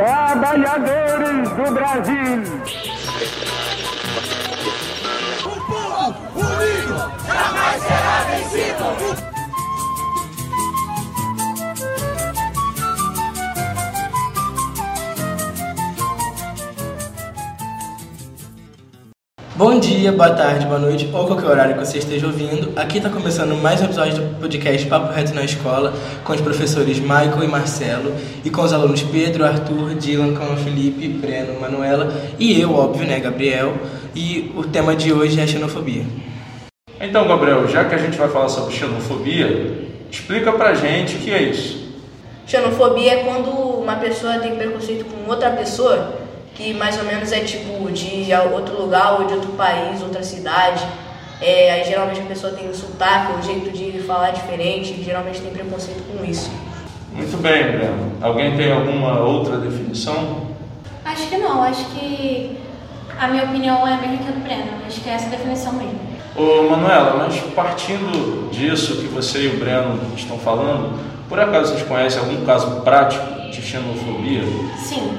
Trabalhadores do Brasil. O povo unido jamais será vencido. Bom dia, boa tarde, boa noite ou qualquer horário que você esteja ouvindo. Aqui está começando mais um episódio do podcast Papo Reto na Escola com os professores Michael e Marcelo e com os alunos Pedro, Arthur, Dylan, Cão, Felipe, Breno, Manuela e eu, óbvio, né, Gabriel. E o tema de hoje é xenofobia. Então, Gabriel, já que a gente vai falar sobre xenofobia, explica pra gente o que é isso. Xenofobia é quando uma pessoa tem preconceito com outra pessoa que mais ou menos é tipo de outro lugar ou de outro país, outra cidade. É, aí geralmente a pessoa tem um sotaque, um jeito de falar diferente, geralmente tem preconceito com isso. Muito bem, Breno. Alguém tem alguma outra definição? Acho que não, acho que a minha opinião é a mesma que a do Breno. Acho que é essa a definição mesmo. Ô Manuela, mas partindo disso que você e o Breno estão falando, por acaso vocês conhecem algum caso prático de xenofobia? Sim,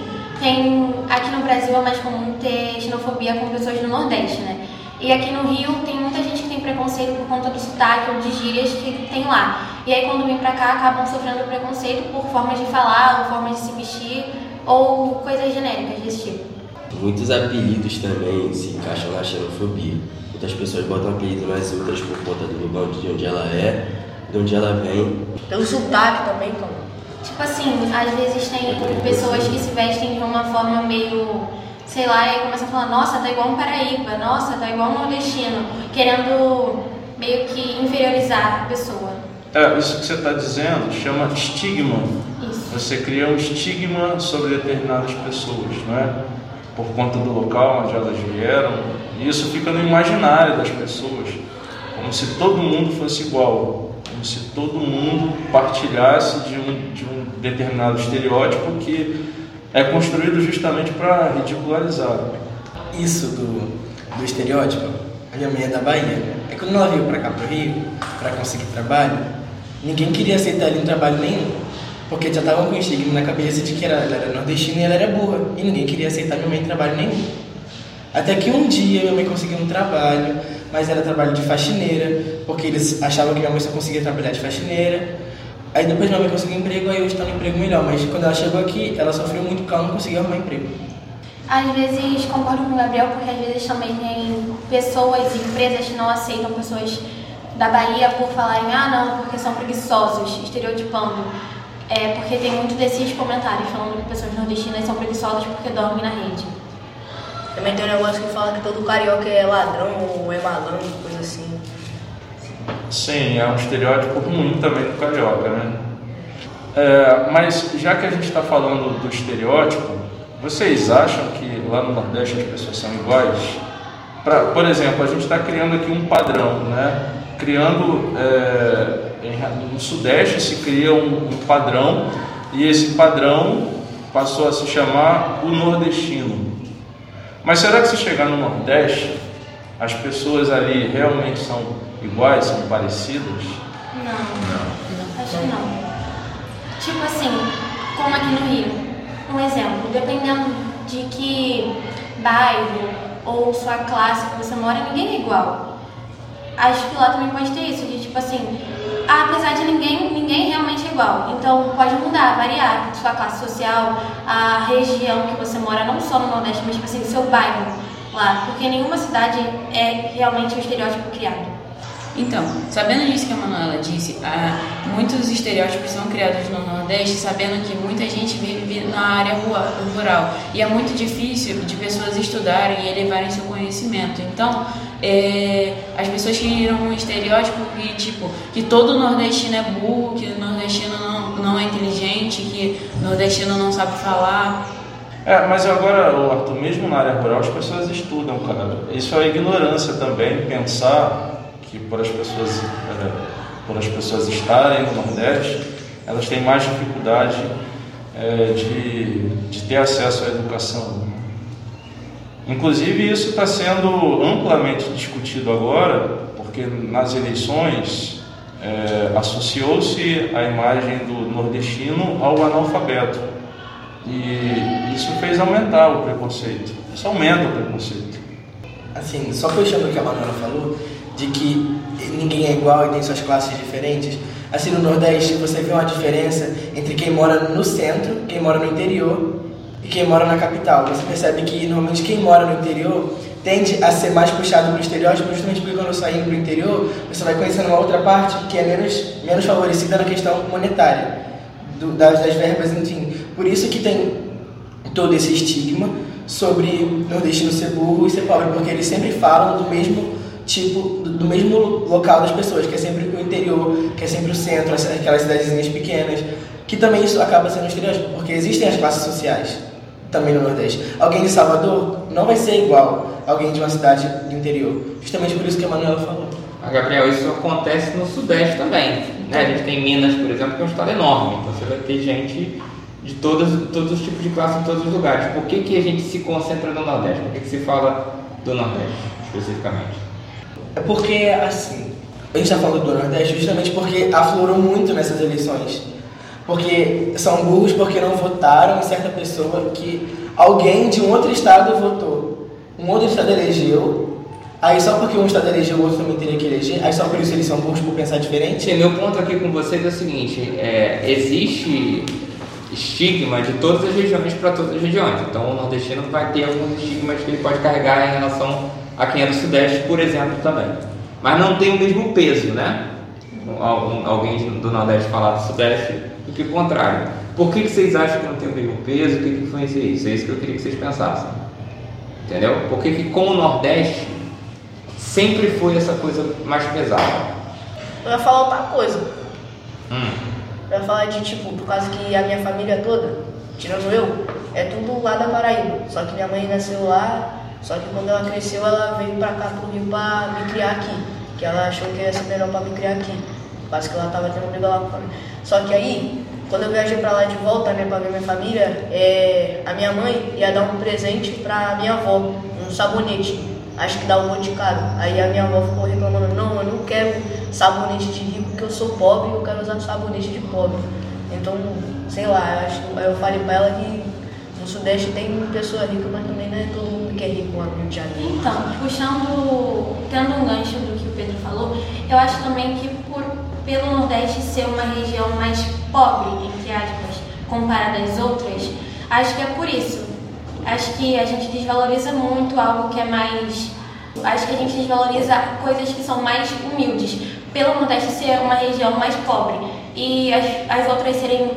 tem aqui no Brasil é mais comum ter xenofobia com pessoas do Nordeste, né? E aqui no Rio tem muita gente que tem preconceito por conta do sotaque ou de gírias que tem lá. E aí quando vem pra cá acabam sofrendo preconceito por formas de falar, ou formas de se vestir, ou coisas genéricas desse tipo. Muitos apelidos também se encaixam na xenofobia. Muitas pessoas botam apelido nas outras por conta do lugar de onde ela é, de onde ela vem. Tem o sotaque também, então. Tipo assim, às vezes tem pessoas que se vestem de uma forma meio, sei lá, e começam a falar, nossa, tá igual um paraíba, nossa, tá igual um nordestino, querendo meio que inferiorizar a pessoa. É, isso que você está dizendo chama estigma. Isso. Você cria um estigma sobre determinadas pessoas, não é? Por conta do local onde elas vieram. E isso fica no imaginário das pessoas, como se todo mundo fosse igual, como se todo mundo partilhasse de um, determinado estereótipo que é construído justamente para ridicularizar. Isso do, do estereótipo, a minha mãe é da Bahia. É quando ela veio para cá, pro Rio, para conseguir trabalho, ninguém queria aceitar ela em trabalho nenhum. Porque já estavam com o estigma na cabeça de que ela, ela era nordestina e ela era burra. E ninguém queria aceitar minha mãe em trabalho nenhum. Até que um dia minha mãe conseguiu um trabalho, mas era trabalho de faxineira, porque eles achavam que minha mãe só conseguia trabalhar de faxineira. Aí depois minha mãe conseguiu emprego, aí hoje está no emprego melhor. Mas quando ela chegou aqui, ela sofreu muito porque ela não conseguia arrumar emprego. Às vezes concordo com o Gabriel, porque às vezes também tem pessoas e empresas que não aceitam pessoas da Bahia por falarem, ah não, porque são preguiçosos, estereotipando. É porque tem muito desses comentários falando que pessoas nordestinas são preguiçosas porque dormem na rede. Também tem um negócio que fala que todo carioca é ladrão ou é malandro, coisa assim. Sim, é um estereótipo ruim também do carioca, né? É, mas já que a gente está falando do estereótipo, vocês acham que lá no Nordeste as pessoas são iguais? Pra, por exemplo, a gente está criando aqui um padrão, né? Criando é, em, no Sudeste se cria um, um padrão e esse padrão passou a se chamar o nordestino. Mas será que se chegar no Nordeste, as pessoas ali realmente são iguais, são parecidas? Não. Não. Acho que não. Tipo assim, como aqui no Rio. Um exemplo, dependendo de que bairro ou sua classe que você mora, ninguém é igual. Acho que lá também pode ter isso, de tipo assim, apesar de ninguém, ninguém realmente é igual. Então pode mudar, variar sua classe social, a região que você mora, não só no Nordeste, mas tipo assim, seu bairro lá. Porque nenhuma cidade é realmente um estereótipo criado. Então, sabendo disso que a Manuela disse, há muitos estereótipos são criados no Nordeste, sabendo que muita gente vive na área rural e é muito difícil de pessoas estudarem e elevarem seu conhecimento. Então, é, as pessoas criam um estereótipo que, tipo, que todo nordestino é burro, que o nordestino não, não é inteligente, que o nordestino não sabe falar. É, mas agora, Arthur, mesmo na área rural, as pessoas estudam, cara. Isso é ignorância também, pensar que por as pessoas é, por as pessoas estarem no Nordeste, elas têm mais dificuldade é, de, de ter acesso à educação. Inclusive isso está sendo amplamente discutido agora, porque nas eleições é, associou-se a imagem do nordestino ao analfabeto. E isso fez aumentar o preconceito. Isso aumenta o preconceito. Assim, só puxando o que a Manuela falou, de que ninguém é igual e tem suas classes diferentes. Assim, no Nordeste você vê uma diferença entre quem mora no centro, quem mora no interior e quem mora na capital. Você percebe que normalmente quem mora no interior tende a ser mais puxado para o estereótipo, justamente porque quando sair para o interior, você vai conhecendo uma outra parte que é menos, menos favorecida na questão monetária, do, das, das verbas, enfim. Por isso que tem todo esse estigma sobre nordestino ser burro e ser pobre, porque eles sempre falam do mesmo tipo, do, mesmo local das pessoas, que é sempre o interior, que é sempre o centro, aquelas cidadezinhas pequenas, que também isso acaba sendo um estereótipo, porque existem as classes sociais também no Nordeste. Alguém de Salvador não vai ser igual a alguém de uma cidade do interior. Justamente por isso que a Manuela falou. A Gabriel, isso acontece no Sudeste também. Né? A gente tem Minas, por exemplo, que é um estado enorme. Então você vai ter gente de todos, todos os tipos de classe em todos os lugares. Por que, que a gente se concentra no Nordeste? Por que, que se fala do Nordeste, especificamente? É porque, assim, a gente está falando do Nordeste justamente porque aflorou muito nessas eleições. Porque são burros porque não votaram em certa pessoa que alguém de um outro estado votou. Um outro estado elegeu, aí só porque um estado elegeu, o outro também teria que eleger, aí só por isso eles são burros por pensar diferente? Sim, meu ponto aqui com vocês é o seguinte, é, existe estigma de todas as regiões para todas as regiões. Então o nordestino vai ter alguns estigmas que ele pode carregar em relação a quem é do Sudeste, por exemplo, também. Mas não tem o mesmo peso, né? Alguém do Nordeste falar do Sudeste do que o contrário. Por que, que vocês acham que não tem o mesmo peso? O que, que influencia isso? É isso que eu queria que vocês pensassem. Entendeu? Por que, que com o Nordeste sempre foi essa coisa mais pesada? Eu ia falar outra coisa. Hum. Eu ia falar de tipo, por causa que a minha família toda, tirando eu, é tudo lá da Paraíba. Só que minha mãe nasceu lá, só que quando ela cresceu, ela veio pra cá pro Rio pra me criar aqui. Que ela achou que ia ser melhor pra me criar aqui. Causa que ela tava tendo briga lá com a família. Só que aí, quando eu viajei pra lá de volta, né, pra ver minha família, é, a minha mãe ia dar um presente pra minha avó, um sabonete. Acho que dá um monte de caro. Aí a minha avó ficou reclamando, não, eu não quero sabonete de rico porque eu sou pobre e eu quero usar sabonete de pobre. Então, sei lá, eu, acho, eu falei pra ela que no Sudeste tem pessoa rica, mas também não é todo mundo que é rico lá no Rio de Janeiro. Então, puxando, tendo um gancho do que o Pedro falou, eu acho também que por, pelo Nordeste ser uma região mais pobre, entre aspas, comparada às outras, acho que é por isso. Acho que a gente desvaloriza muito algo que é mais. Acho que a gente desvaloriza coisas que são mais humildes. Pelo Nordeste ser uma região mais pobre e as, as outras serem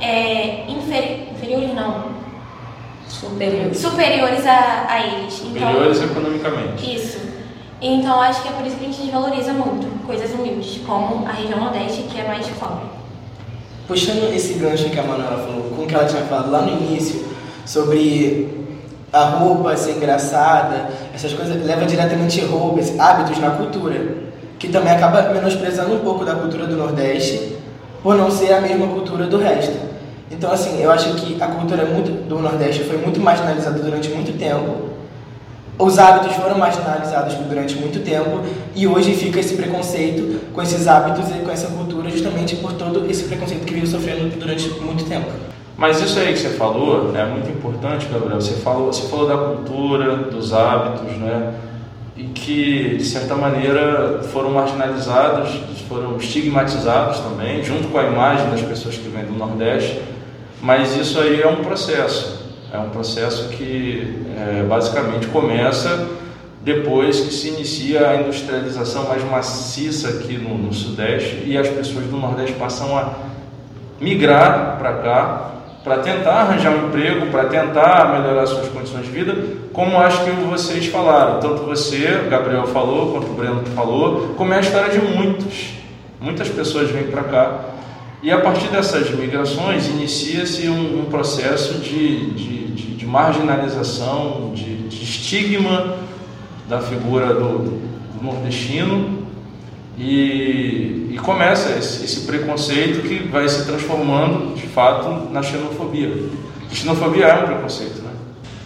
é, inferi inferiores, não, Superior. superiores a, a eles. Então, Melhores economicamente. Isso. Então acho que é por isso que a gente desvaloriza muito coisas humildes, como a região Nordeste, que é mais pobre. Puxando esse gancho que a Manuela falou, com o que ela tinha falado lá no início, sobre a roupa ser engraçada, essas coisas, leva diretamente roupa, esses hábitos na cultura, que também acaba menosprezando um pouco da cultura do Nordeste, por não ser a mesma cultura do resto. Então, assim, eu acho que a cultura muito, do Nordeste foi muito marginalizada durante muito tempo, os hábitos foram marginalizados durante muito tempo e hoje fica esse preconceito com esses hábitos e com essa cultura justamente por todo esse preconceito que veio sofrendo durante muito tempo. Mas isso aí que você falou é muito importante, Gabriel. Você falou, você falou da cultura, dos hábitos, né? E que, de certa maneira, foram marginalizados, foram estigmatizados também, junto com a imagem das pessoas que vêm do Nordeste. Mas isso aí é um processo. É um processo que é, basicamente começa depois que se inicia a industrialização mais maciça aqui no, no Sudeste e as pessoas do Nordeste passam a migrar para cá para tentar arranjar um emprego, para tentar melhorar suas condições de vida, como acho que vocês falaram, tanto você, Gabriel falou, quanto o Breno falou, como é a história de muitos. Muitas pessoas vêm para cá e a partir dessas migrações inicia-se um, um, processo de, de, de, de marginalização, de, de, estigma da figura do, do nordestino e, e começa esse, esse, preconceito que vai se transformando de fato na xenofobia. A xenofobia é um preconceito, né?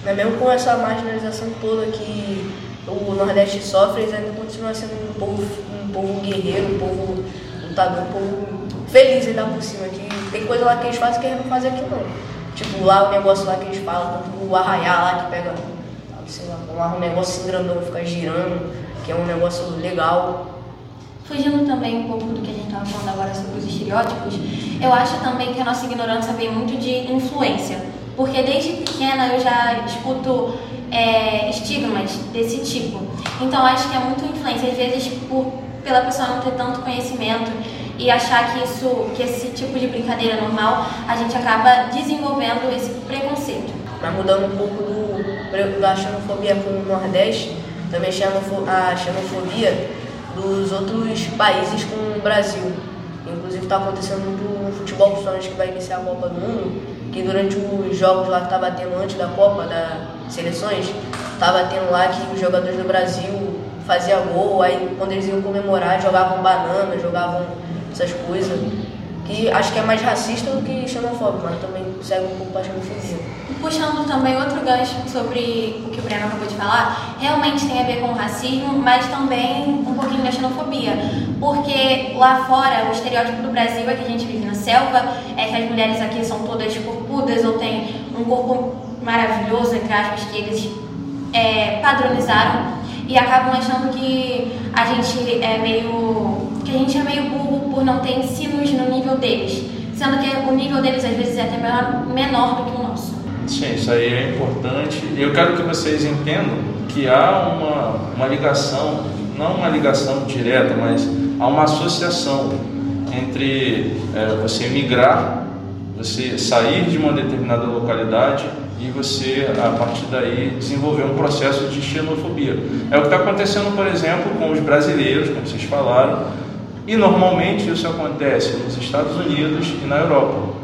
Mas mesmo com essa marginalização toda que o Nordeste sofre, eles ainda continuam sendo um povo, um povo guerreiro, um povo lutador, um povo feliz ainda por cima. Que tem coisa lá que eles fazem que eles não fazem aqui não. Tipo, lá o negócio lá que eles falam, o arraiar lá que pega, sei lá, um negócio grandão, fica girando, que é um negócio legal. Fugindo também um pouco do que a gente estava falando agora sobre os estereótipos, eu acho também que a nossa ignorância vem muito de influência. Porque desde pequena eu já escuto é, estigmas desse tipo. Então acho que é muito influência, às vezes por, pela pessoa não ter tanto conhecimento e achar que isso, que esse tipo de brincadeira é normal, a gente acaba desenvolvendo esse preconceito. Mas mudando um pouco do, da xenofobia com o Nordeste, também a xenofobia dos outros países com o Brasil. Inclusive está acontecendo muito no futebol, principalmente que vai iniciar a Copa do Mundo, que durante os jogos lá que estava tendo antes da Copa, das seleções, estava tendo lá que os jogadores do Brasil faziam gol, aí quando eles iam comemorar jogavam banana, jogavam essas coisas. Que acho que é mais racista do que xenofóbico, mas também segue um pouco para xenofobia. Puxando também outro gancho sobre o que o Breno acabou de falar, realmente tem a ver com o racismo, mas também um pouquinho da xenofobia. Porque lá fora, o estereótipo do Brasil é que a gente vive na selva, é que as mulheres aqui são todas corpudas ou têm um corpo maravilhoso, entre aspas, que eles é, padronizaram e acabam achando que a gente é meio que a gente é meio burro por não ter ensinos no nível deles, sendo que o nível deles às vezes é até menor, do que o nosso. Sim, isso aí é importante. Eu quero que vocês entendam que há uma, uma ligação, não uma ligação direta, mas há uma associação entre é, você migrar, você sair de uma determinada localidade e você, a partir daí, desenvolver um processo de xenofobia. É o que está acontecendo, por exemplo, com os brasileiros, como vocês falaram, e normalmente isso acontece nos Estados Unidos e na Europa,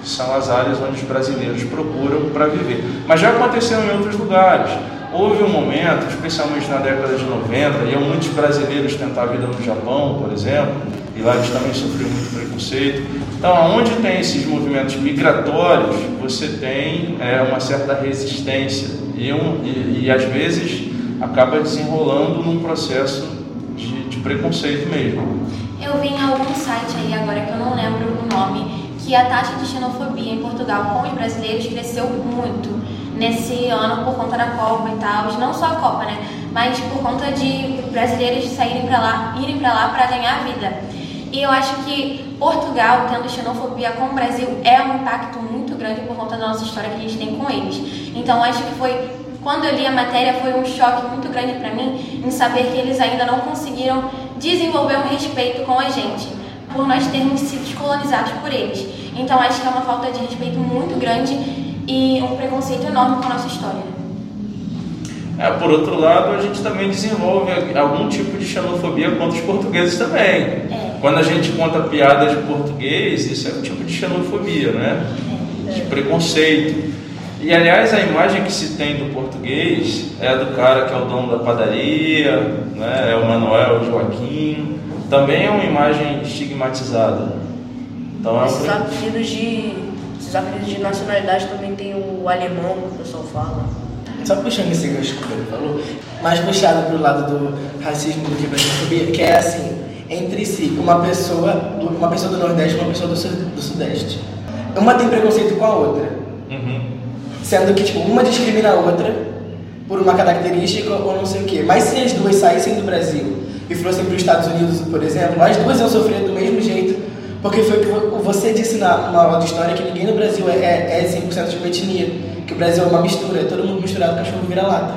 que são as áreas onde os brasileiros procuram para viver. Mas já aconteceu em outros lugares. Houve um momento, especialmente na década de 90, iam muitos brasileiros tentar a vida no Japão, por exemplo, e lá eles também sofriam muito preconceito. Então, onde tem esses movimentos migratórios, você tem é, uma certa resistência e, um, e, e, às vezes acaba desenrolando num processo de, de preconceito mesmo. Eu vi em algum site aí agora que eu não lembro o nome que a taxa de xenofobia em Portugal com os brasileiros cresceu muito nesse ano por conta da Copa e tal, não só a Copa, né? Mas por conta de brasileiros saírem para lá, irem para lá para ganhar vida. E eu acho que Portugal, tendo xenofobia com o Brasil, é um impacto muito grande por conta da nossa história que a gente tem com eles. Então acho que foi quando eu li a matéria foi um choque muito grande para mim em saber que eles ainda não conseguiram desenvolver um respeito com a gente, por nós termos sido descolonizados por eles. Então acho que é uma falta de respeito muito grande e um preconceito enorme com a nossa história. É, por outro lado, a gente também desenvolve algum tipo de xenofobia contra os portugueses também. É. Quando a gente conta piadas de português, isso é um tipo de xenofobia, né? É. De preconceito. E aliás, a imagem que se tem do português é a do cara que é o dono da padaria, né? é o Manuel Joaquim. Também é uma imagem estigmatizada. Então, é um... Esses apelidos de, esses apelidos de nacionalidade também tem o alemão que o pessoal fala. Só puxando esse gancho que ele falou, mais puxado para o lado do racismo do que para a xenofobia, que é assim, entre si, uma pessoa, uma pessoa do Nordeste e uma pessoa do, do Sudeste. Uma tem preconceito com a outra. Uhum. Sendo que, tipo, uma discrimina a outra por uma característica ou não sei o quê. Mas se as duas saíssem do Brasil e fossem para os Estados Unidos, por exemplo, as duas iam sofrer do mesmo jeito, porque foi o que você disse na, na aula de história, que ninguém no Brasil é, é 100% de uma etnia, que o Brasil é uma mistura, é todo mundo misturado, cachorro vira-lata.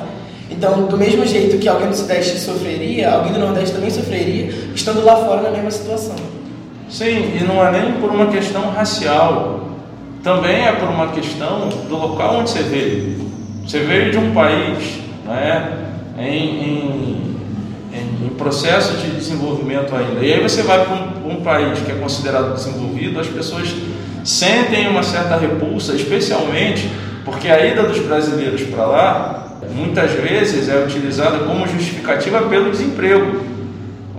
Então, do mesmo jeito que alguém do Sudeste sofreria, alguém do Nordeste também sofreria, estando lá fora na mesma situação. Sim, e não é nem por uma questão racial também é por uma questão do local onde você veio. Você veio de um país né, em, em, em, processo de desenvolvimento ainda. E aí você vai para um, um país que é considerado desenvolvido, as pessoas sentem uma certa repulsa, especialmente porque a ida dos brasileiros para lá muitas vezes é utilizada como justificativa pelo desemprego.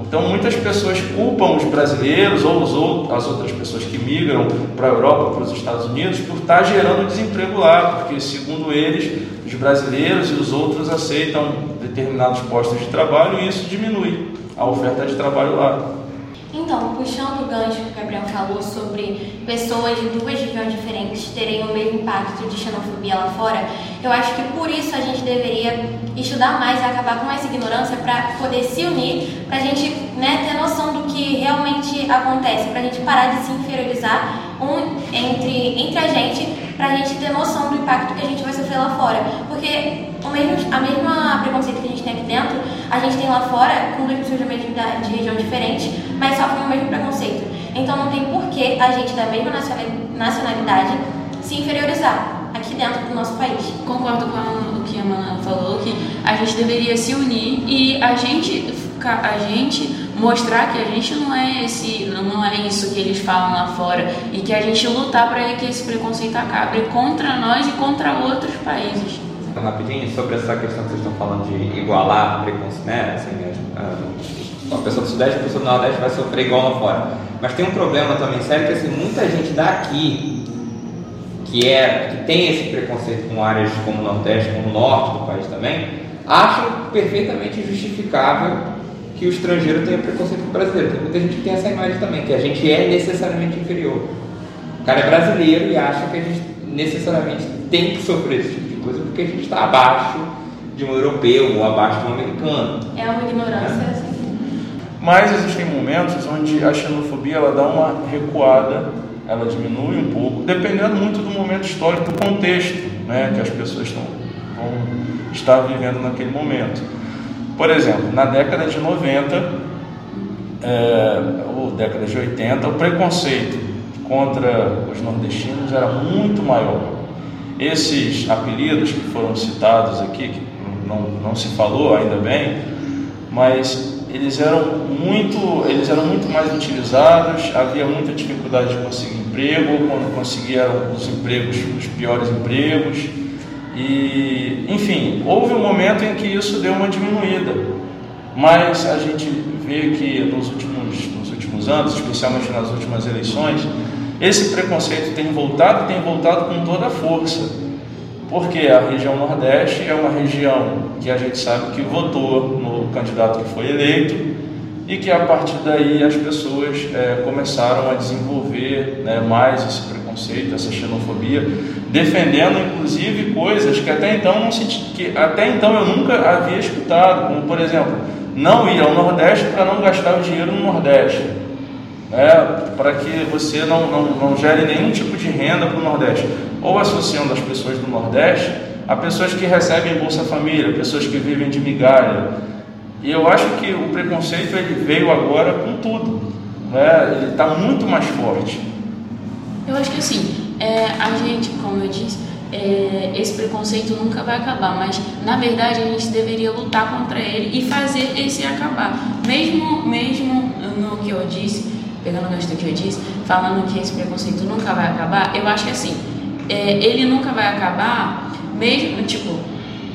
Então muitas pessoas culpam os brasileiros ou as outras pessoas que migram para a Europa, para os Estados Unidos, por estar gerando desemprego lá, porque segundo eles, os brasileiros e os outros aceitam determinados postos de trabalho e isso diminui a oferta de trabalho lá. Então, puxando o gancho que o Gabriel falou sobre pessoas de duas regiões diferentes terem o mesmo impacto de xenofobia lá fora, eu acho que por isso a gente deveria estudar mais e acabar com essa ignorância para poder se unir, para a gente né, ter noção do que realmente acontece, para a gente parar de se inferiorizar um, entre, entre a gente, para a gente ter noção do impacto que a gente vai sofrer lá fora. Porque o mesmo, a mesma preconceito que a gente tem aqui dentro, a gente tem lá fora, com duas pessoas de região diferente, mas sofrem o mesmo preconceito. Então não tem porquê a gente da mesma nacionalidade se inferiorizar aqui dentro do nosso país. Concordo com o que a Mana falou, que a gente deveria se unir e a gente, a gente mostrar que a gente não é esse, não é isso que eles falam lá fora e que a gente lutar para que esse preconceito acabe contra nós e contra outros países. Rapidinho sobre essa questão que vocês estão falando de igualar preconceito, né? Assim, a pessoa do Sudeste e a pessoa do Nordeste vai sofrer igual lá fora. Mas tem um problema também sério que assim, muita gente daqui que é que tem esse preconceito com áreas como o Nordeste, como o Norte do país também, acha perfeitamente justificável que o estrangeiro tenha preconceito com o brasileiro. Tem muita gente que tem essa imagem também, que a gente é necessariamente inferior. O cara é brasileiro e acha que a gente necessariamente tem que sofrer esse tipo de coisa porque a gente está abaixo de um europeu ou abaixo de um americano. É uma ignorância, é. assim. Mas existem momentos onde a xenofobia ela dá uma recuada, ela diminui um pouco, dependendo muito do momento histórico, do contexto né, que as pessoas estão, vão estar vivendo naquele momento. Por exemplo, na década de 90, é, ou década de 80, o preconceito contra os nordestinos era muito maior. Esses apelidos que foram citados aqui, que não, não se falou ainda bem, mas eles eram muito, eles eram muito mais utilizados, havia muita dificuldade de conseguir emprego, quando conseguiam os empregos, os piores empregos, e, enfim, houve um momento em que isso deu uma diminuída, mas a gente vê que nos últimos, nos últimos anos, especialmente nas últimas eleições, esse preconceito tem voltado e tem voltado com toda a força, porque a região Nordeste é uma região que a gente sabe que votou no candidato que foi eleito e que a partir daí as pessoas é, começaram a desenvolver né, mais esse preconceito, essa xenofobia, defendendo inclusive coisas que até então não se, que até então eu nunca havia escutado, como por exemplo, não ir ao Nordeste para não gastar o dinheiro no Nordeste, né, para que você não, não, não gere nenhum tipo de renda para o Nordeste, ou associando as pessoas do Nordeste a pessoas que recebem Bolsa Família, pessoas que vivem de migalha. E eu acho que o preconceito ele veio agora com tudo, né? ele está muito mais forte. Eu acho que assim, é, a gente, como eu disse, é, esse preconceito nunca vai acabar, mas na verdade a gente deveria lutar contra ele e fazer esse acabar. Mesmo, mesmo no que eu disse, pegando o gancho do que eu disse, falando que esse preconceito nunca vai acabar, eu acho que assim, é, ele nunca vai acabar, mesmo, tipo,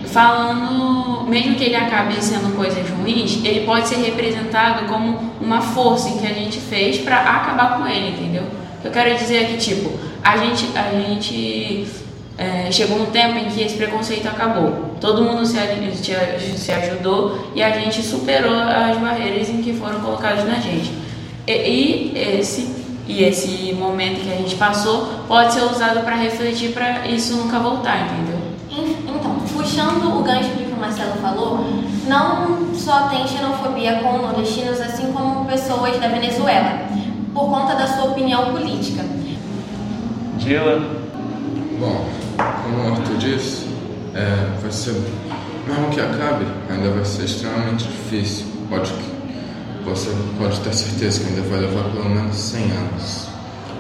falando, mesmo que ele acabe sendo coisas ruins, ele pode ser representado como uma força que a gente fez para acabar com ele, entendeu? Eu quero dizer aqui, tipo, a gente, a gente é, chegou um tempo em que esse preconceito acabou. Todo mundo se, se ajudou e a gente superou as barreiras em que foram colocadas na gente. E, e esse e esse momento que a gente passou pode ser usado para refletir para isso nunca voltar, entendeu? Então, puxando o gancho que o Marcelo falou, não só tem xenofobia com nordestinos, assim como pessoas da Venezuela, por conta da sua opinião política. Dila. Bom, como o Arthur disse, é, vai ser, mesmo que acabe, ainda vai ser extremamente difícil. Pode, você pode ter certeza que ainda vai levar pelo menos 100 anos,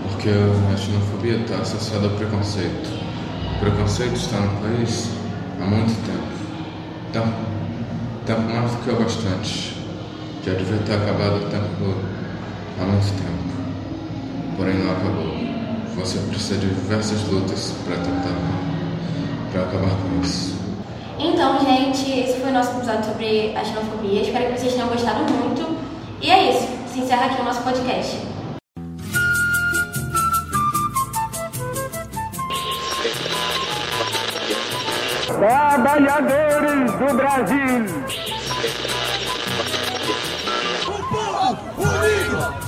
porque a xenofobia está associada ao preconceito. O preconceito está no país há muito tempo. Tempo, tempo mais do que é bastante. Já devia ter acabado o tempo há muito tempo. Porém não acabou. Você precisa de diversas lutas para tentar para acabar com isso. Então, gente, esse foi o nosso episódio sobre a xenofobia. Espero que vocês tenham gostado muito. E é isso. Se encerra aqui o nosso podcast. Trabalhadores do Brasil.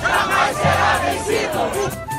jamais será vencido!